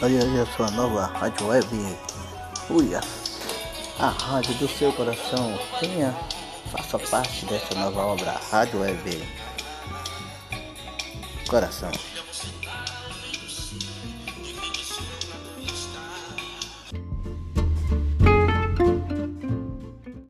Olha aí a sua nova rádio web. Uia, a rádio do seu coração. Venha, faça parte dessa nova obra, Rádio Web. Coração.